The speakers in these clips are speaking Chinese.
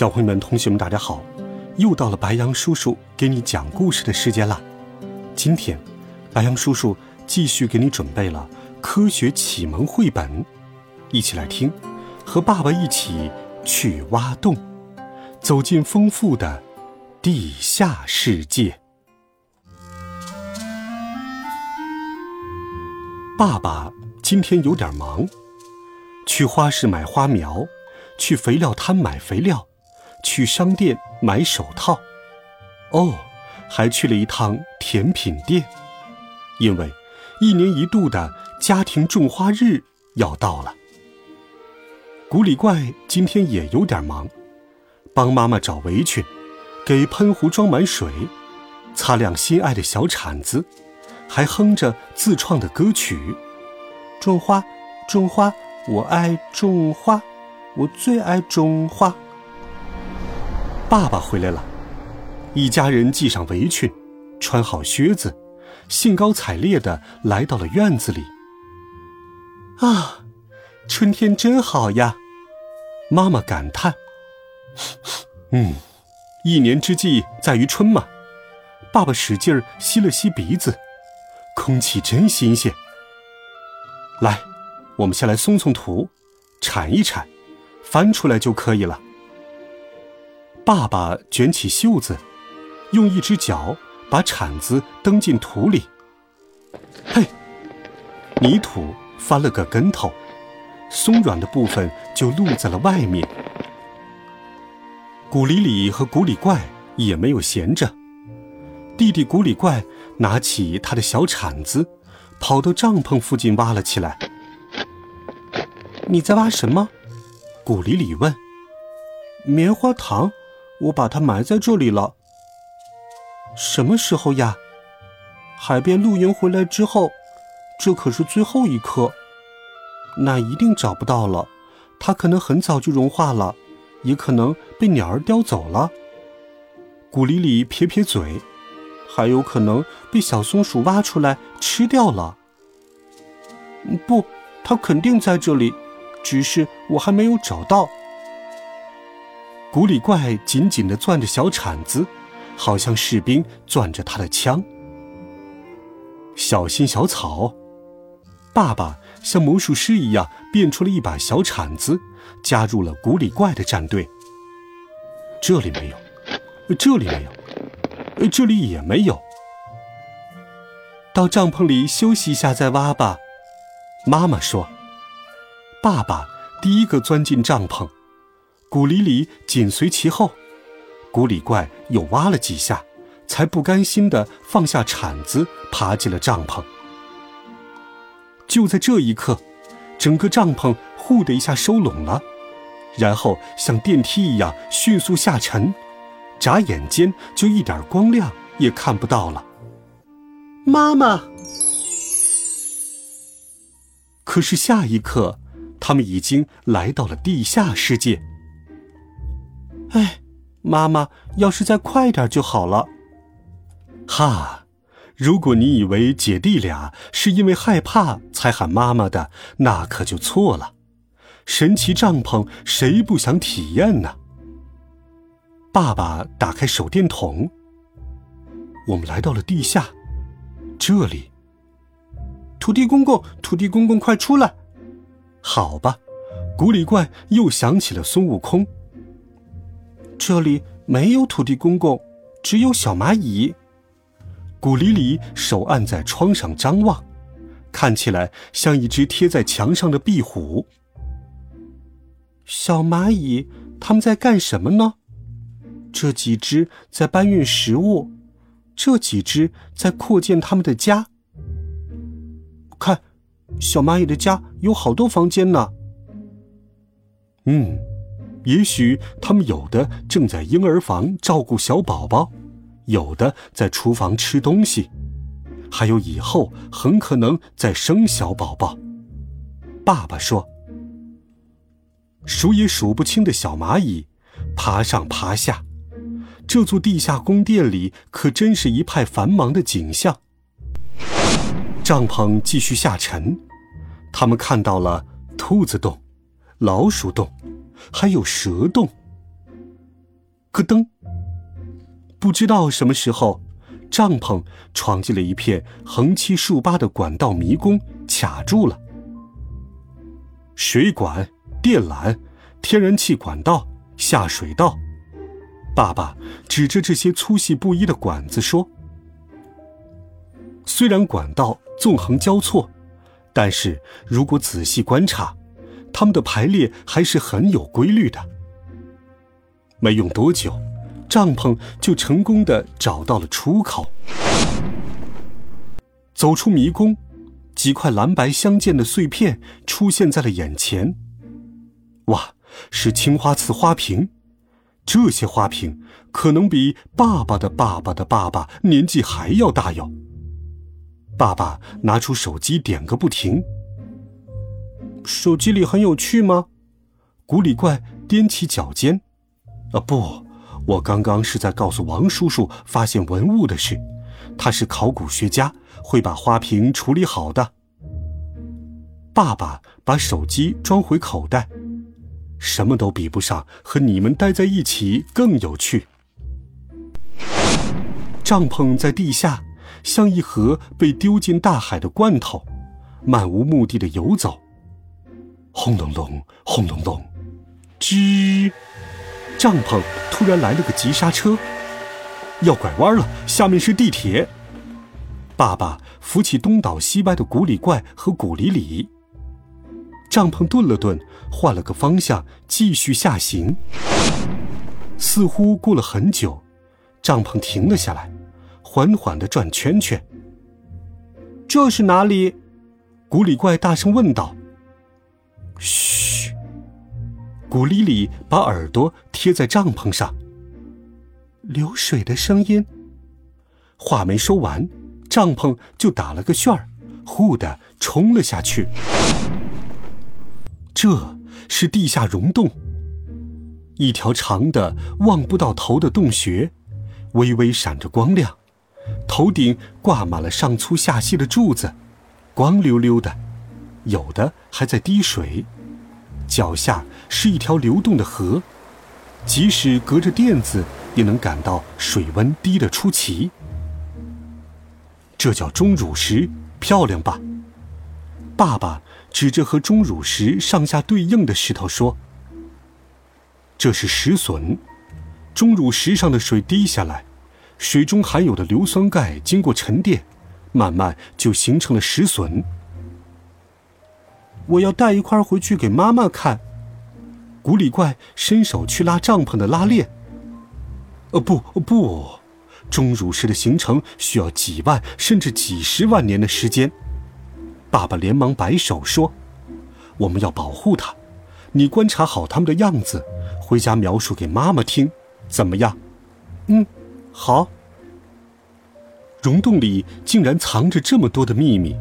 小朋友们、同学们，大家好！又到了白羊叔叔给你讲故事的时间了。今天，白羊叔叔继续给你准备了科学启蒙绘本，一起来听，和爸爸一起去挖洞，走进丰富的地下世界。爸爸今天有点忙，去花市买花苗，去肥料摊买肥料。去商店买手套，哦，还去了一趟甜品店，因为一年一度的家庭种花日要到了。古里怪今天也有点忙，帮妈妈找围裙，给喷壶装满水，擦亮心爱的小铲子，还哼着自创的歌曲：种花，种花，我爱种花，我最爱种花。爸爸回来了，一家人系上围裙，穿好靴子，兴高采烈的来到了院子里。啊，春天真好呀！妈妈感叹。嗯，一年之计在于春嘛。爸爸使劲儿吸了吸鼻子，空气真新鲜。来，我们先来松松土，铲一铲，翻出来就可以了。爸爸卷起袖子，用一只脚把铲子蹬进土里。嘿，泥土翻了个跟头，松软的部分就露在了外面。古里里和古里怪也没有闲着，弟弟古里怪拿起他的小铲子，跑到帐篷附近挖了起来。你在挖什么？古里里问。棉花糖。我把它埋在这里了。什么时候呀？海边露营回来之后，这可是最后一颗。那一定找不到了，它可能很早就融化了，也可能被鸟儿叼走了。古里里撇撇嘴，还有可能被小松鼠挖出来吃掉了。不，它肯定在这里，只是我还没有找到。古里怪紧紧地攥着小铲子，好像士兵攥着他的枪。小心小草，爸爸像魔术师一样变出了一把小铲子，加入了古里怪的战队。这里没有，这里没有，这里也没有。到帐篷里休息一下再挖吧，妈妈说。爸爸第一个钻进帐篷。古里里紧随其后，古里怪又挖了几下，才不甘心地放下铲子，爬进了帐篷。就在这一刻，整个帐篷“呼”的一下收拢了，然后像电梯一样迅速下沉，眨眼间就一点光亮也看不到了。妈妈！可是下一刻，他们已经来到了地下世界。哎，妈妈，要是再快点就好了。哈，如果你以为姐弟俩是因为害怕才喊妈妈的，那可就错了。神奇帐篷谁不想体验呢？爸爸打开手电筒，我们来到了地下，这里。土地公公，土地公公，快出来！好吧，古里怪又想起了孙悟空。这里没有土地公公，只有小蚂蚁。古里里手按在窗上张望，看起来像一只贴在墙上的壁虎。小蚂蚁，他们在干什么呢？这几只在搬运食物，这几只在扩建他们的家。看，小蚂蚁的家有好多房间呢。嗯。也许他们有的正在婴儿房照顾小宝宝，有的在厨房吃东西，还有以后很可能在生小宝宝。爸爸说：“数也数不清的小蚂蚁，爬上爬下，这座地下宫殿里可真是一派繁忙的景象。”帐篷继续下沉，他们看到了兔子洞、老鼠洞。还有蛇洞。咯噔！不知道什么时候，帐篷闯进了一片横七竖八的管道迷宫，卡住了。水管、电缆、天然气管道、下水道。爸爸指着这些粗细不一的管子说：“虽然管道纵横交错，但是如果仔细观察。”他们的排列还是很有规律的。没用多久，帐篷就成功的找到了出口。走出迷宫，几块蓝白相间的碎片出现在了眼前。哇，是青花瓷花瓶！这些花瓶可能比爸爸的爸爸的爸爸年纪还要大哟。爸爸拿出手机点个不停。手机里很有趣吗？古里怪踮起脚尖。啊，不，我刚刚是在告诉王叔叔发现文物的事。他是考古学家，会把花瓶处理好的。爸爸把手机装回口袋，什么都比不上和你们待在一起更有趣。帐篷在地下，像一盒被丢进大海的罐头，漫无目的的游走。轰隆隆，轰隆隆，吱！帐篷突然来了个急刹车，要拐弯了。下面是地铁。爸爸扶起东倒西歪的古里怪和古里里。帐篷顿了顿，换了个方向，继续下行。似乎过了很久，帐篷停了下来，缓缓的转圈圈。这是哪里？古里怪大声问道。嘘，古丽丽把耳朵贴在帐篷上。流水的声音。话没说完，帐篷就打了个旋儿，呼的冲了下去。这是地下溶洞，一条长的望不到头的洞穴，微微闪着光亮，头顶挂满了上粗下细的柱子，光溜溜的。有的还在滴水，脚下是一条流动的河，即使隔着垫子，也能感到水温低得出奇。这叫钟乳石，漂亮吧？爸爸指着和钟乳石上下对应的石头说：“这是石笋，钟乳石上的水滴下来，水中含有的硫酸钙经过沉淀，慢慢就形成了石笋。”我要带一块回去给妈妈看。古里怪伸手去拉帐篷的拉链。呃，不不，钟乳石的形成需要几万甚至几十万年的时间。爸爸连忙摆手说：“我们要保护它，你观察好它们的样子，回家描述给妈妈听，怎么样？”嗯，好。溶洞里竟然藏着这么多的秘密。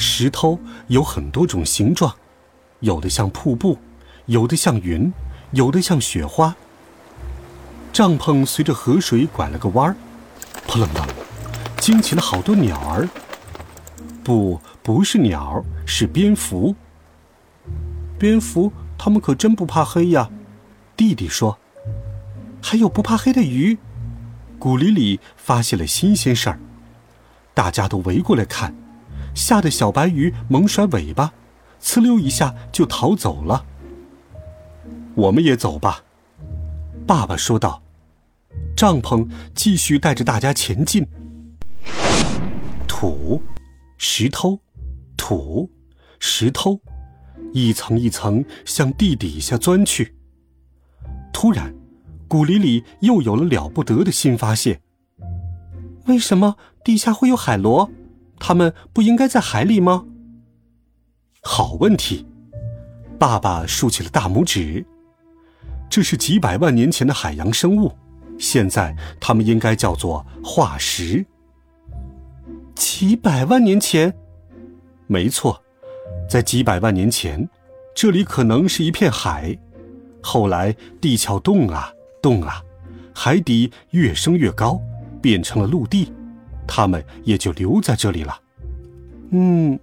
石头有很多种形状，有的像瀑布，有的像云，有的像雪花。帐篷随着河水拐了个弯儿，扑棱棱，惊起了好多鸟儿。不，不是鸟，是蝙蝠。蝙蝠，它们可真不怕黑呀。弟弟说，还有不怕黑的鱼。古里里发现了新鲜事儿，大家都围过来看。吓得小白鱼猛甩尾巴，呲溜一下就逃走了。我们也走吧，爸爸说道。帐篷继续带着大家前进。土，石头，土，石头，一层一层向地底下钻去。突然，古里里又有了了不得的新发现。为什么地下会有海螺？他们不应该在海里吗？好问题，爸爸竖起了大拇指。这是几百万年前的海洋生物，现在它们应该叫做化石。几百万年前，没错，在几百万年前，这里可能是一片海，后来地壳动啊动啊，海底越升越高，变成了陆地，他们也就留在这里了。嗯，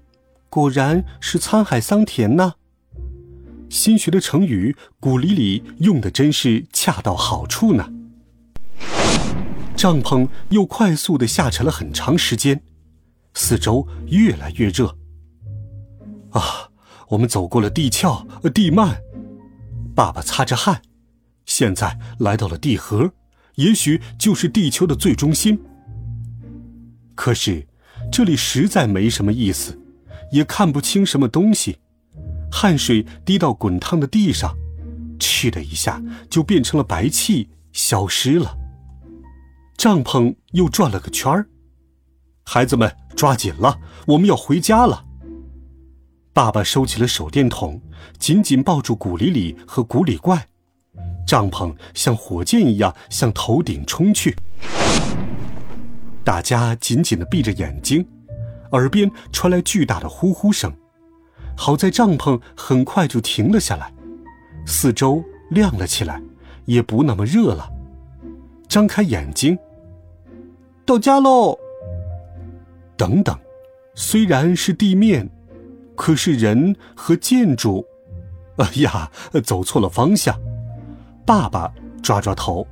果然是沧海桑田呢。新学的成语“古里里”用的真是恰到好处呢。帐篷又快速的下沉了很长时间，四周越来越热。啊，我们走过了地壳、地幔，爸爸擦着汗，现在来到了地核，也许就是地球的最中心。可是，这里实在没什么意思，也看不清什么东西。汗水滴到滚烫的地上，嗤的一下就变成了白气，消失了。帐篷又转了个圈儿，孩子们抓紧了，我们要回家了。爸爸收起了手电筒，紧紧抱住古里里和古里怪，帐篷像火箭一样向头顶冲去。大家紧紧的闭着眼睛，耳边传来巨大的呼呼声。好在帐篷很快就停了下来，四周亮了起来，也不那么热了。张开眼睛，到家喽。等等，虽然是地面，可是人和建筑，哎呀，走错了方向。爸爸抓抓头，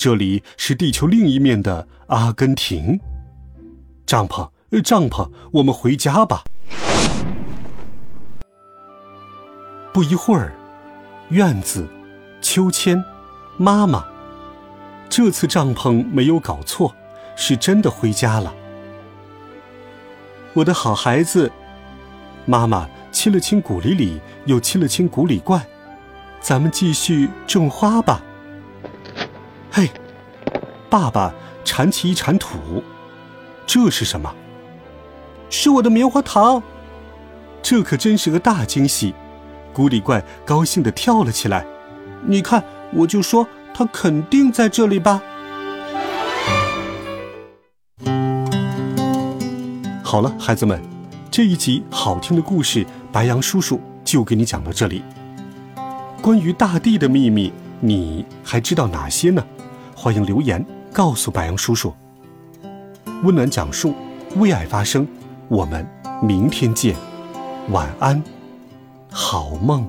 这里是地球另一面的阿根廷。帐篷，帐篷，我们回家吧。不一会儿，院子、秋千、妈妈，这次帐篷没有搞错，是真的回家了。我的好孩子，妈妈亲了亲古里里，又亲了亲古里怪，咱们继续种花吧。嘿，爸爸铲起一铲土，这是什么？是我的棉花糖，这可真是个大惊喜。古里怪高兴地跳了起来，你看，我就说他肯定在这里吧。好了，孩子们，这一集好听的故事，白羊叔叔就给你讲到这里。关于大地的秘密，你还知道哪些呢？欢迎留言告诉白杨叔叔。温暖讲述，为爱发声，我们明天见，晚安。好梦。